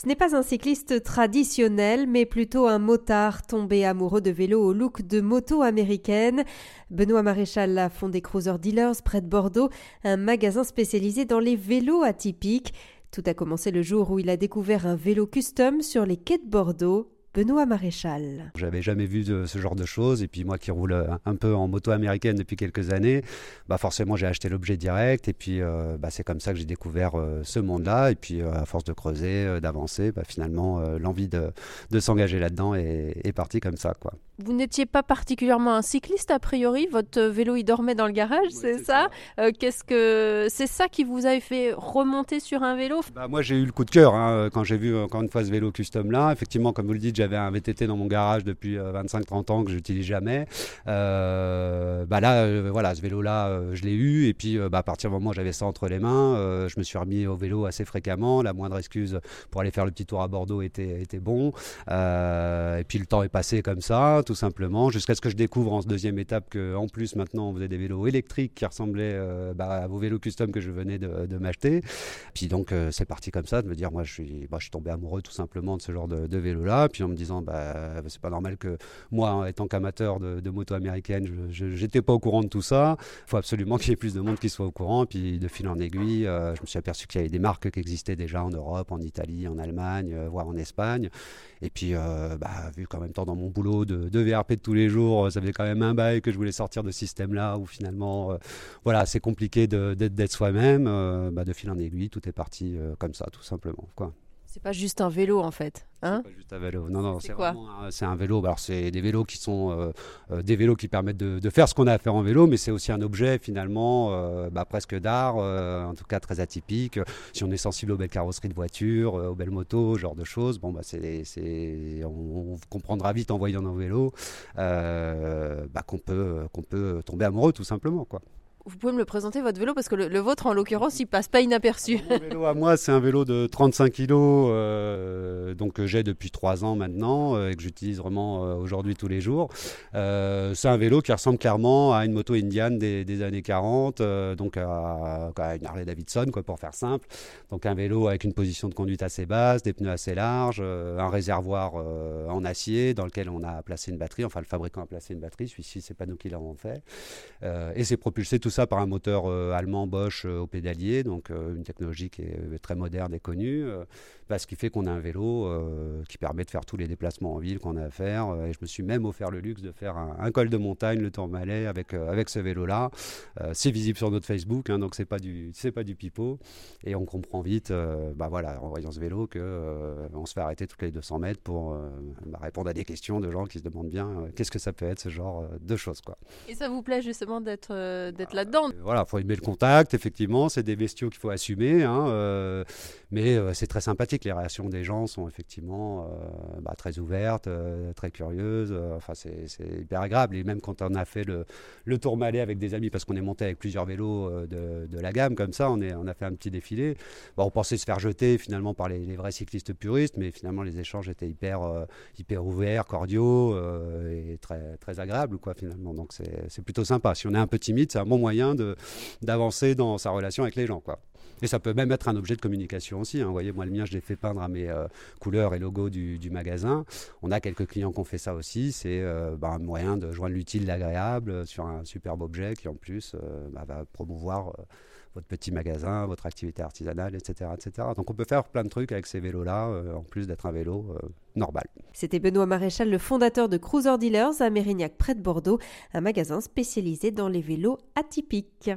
Ce n'est pas un cycliste traditionnel, mais plutôt un motard tombé amoureux de vélo au look de moto américaine. Benoît Maréchal a fondé Cruiser Dealers près de Bordeaux, un magasin spécialisé dans les vélos atypiques. Tout a commencé le jour où il a découvert un vélo custom sur les quais de Bordeaux. Benoît Maréchal. J'avais jamais vu ce genre de choses et puis moi qui roule un peu en moto américaine depuis quelques années, bah forcément j'ai acheté l'objet direct et puis euh, bah c'est comme ça que j'ai découvert euh, ce monde-là et puis euh, à force de creuser, d'avancer, bah finalement l'envie de, de s'engager là-dedans est, est partie comme ça quoi. Vous n'étiez pas particulièrement un cycliste a priori, votre vélo il dormait dans le garage, c'est ça, Qu'est-ce que c'est ça qui vous avait fait remonter sur un vélo? Bah, Moi j'ai eu le coup de cœur hein, quand j'ai vu encore une fois ce vélo custom là. Effectivement, comme vous le dites, j'avais un VTT dans mon garage depuis 25-30 ans que j'utilise jamais. Euh, bah là, euh, voilà, ce vélo-là, euh, je l'ai eu. Et puis, bah, à partir du moment où j'avais ça entre les mains, je me suis remis au vélo assez fréquemment. La moindre excuse pour aller faire le petit tour à Bordeaux était, était bon. et puis, le temps est passé comme ça, tout simplement, jusqu'à ce que je découvre en deuxième étape qu'en plus, maintenant, on faisait des vélos électriques qui ressemblaient bah, à vos vélos custom que je venais de, m'acheter. Puis, donc, c'est parti comme ça, de me dire, moi, je suis, bah, je suis tombé amoureux tout simplement de ce genre de, de vélo-là. Puis, en me disant, bah, c'est pas normal que moi, étant qu'amateur de, moto américaine, je n'étais pas au courant de tout ça. Il faut absolument qu'il y ait plus de monde qui soit au courant. Puis de fil en aiguille, euh, je me suis aperçu qu'il y avait des marques qui existaient déjà en Europe, en Italie, en Allemagne, euh, voire en Espagne. Et puis, euh, bah, vu qu'en même temps, dans mon boulot de, VRP de tous les jours, ça faisait quand même un bail que je voulais sortir de ce système-là où finalement, voilà, c'est compliqué d'être soi-même. Bah, de fil en aiguille, tout est parti comme ça, tout simplement. Quoi. C'est pas juste un vélo en fait. Hein? c'est pas juste un vélo. Non, non, c'est c'est un vélo. Alors c'est des vélos qui sont euh, euh, des vélos qui permettent de, faire ce qu'on a à faire en vélo, mais c'est aussi un objet finalement euh, bah, presque d'art, en tout cas très atypique. Si on est sensible aux belles carrosseries de voitures, aux belles motos, ce genre de choses, bon bah c'est, on, comprendra vite en voyant nos vélos bah, qu'on peut qu'on peut tomber amoureux tout simplement quoi vous pouvez me le présenter votre vélo parce que le, vôtre en l'occurrence il passe pas inaperçu. Mon vélo à moi c'est un vélo de 35 kg euh, donc que j'ai depuis 3 ans maintenant euh, et que j'utilise vraiment euh, aujourd'hui tous les jours. c'est un vélo qui ressemble clairement à une moto indienne des, années 40 donc à, une Harley Davidson quoi pour faire simple. Donc un vélo avec une position de conduite assez basse, des pneus assez larges, un réservoir en acier dans lequel on a placé une batterie, enfin le fabricant a placé une batterie, celui-ci c'est pas nous qui l'avons fait et c'est propulsé tout ça par un moteur euh, allemand Bosch euh, au pédalier, donc euh, une technologie qui est très moderne et connue, bah, ce qui fait qu'on a un vélo qui permet de faire tous les déplacements en ville qu'on a à faire. et je me suis même offert le luxe de faire un, col de montagne, le Tourmalet, avec, avec ce vélo-là. c'est visible sur notre Facebook, hein, donc c'est pas du c'est pas du pipeau. Et on comprend vite, bah voilà, en voyant ce vélo, que on se fait arrêter toutes les 200 mètres pour bah, répondre à des questions de gens qui se demandent bien qu'est-ce que ça peut être ce genre de choses, quoi. Et ça vous plaît justement d'être d'être là euh, voilà, il faut aimer le contact, effectivement, c'est des bestiaux qu'il faut assumer, hein, euh, mais euh, c'est très sympathique. Les réactions des gens sont effectivement bah, très ouvertes, très curieuses. enfin, c'est hyper agréable. Et même quand on a fait le, le tour malais avec des amis, parce qu'on est monté avec plusieurs vélos de, la gamme comme ça, on, est, on a fait un petit défilé. On pensait se faire jeter finalement par les, vrais cyclistes puristes, mais finalement les échanges étaient hyper, hyper ouverts, cordiaux et très, très agréables, quoi, finalement. Donc c'est plutôt sympa. Si on est un peu timide, c'est un bon moyen d'avancer dans sa relation avec les gens. Quoi. Et ça peut même être un objet de communication aussi. Hein. Vous voyez, moi, le mien, je l'ai fait peindre à mes euh, couleurs et logos du, magasin. On a quelques clients qui ont fait ça aussi. C'est euh, bah, un moyen de joindre l'utile l'agréable sur un superbe objet qui, en plus, euh, bah, va promouvoir votre petit magasin, votre activité artisanale, etc., etc. Donc on peut faire plein de trucs avec ces vélos-là, en plus d'être un vélo normal. C'était Benoît Maréchal, le fondateur de Cruiser Dealers à Mérignac, près de Bordeaux, un magasin spécialisé dans les vélos atypiques.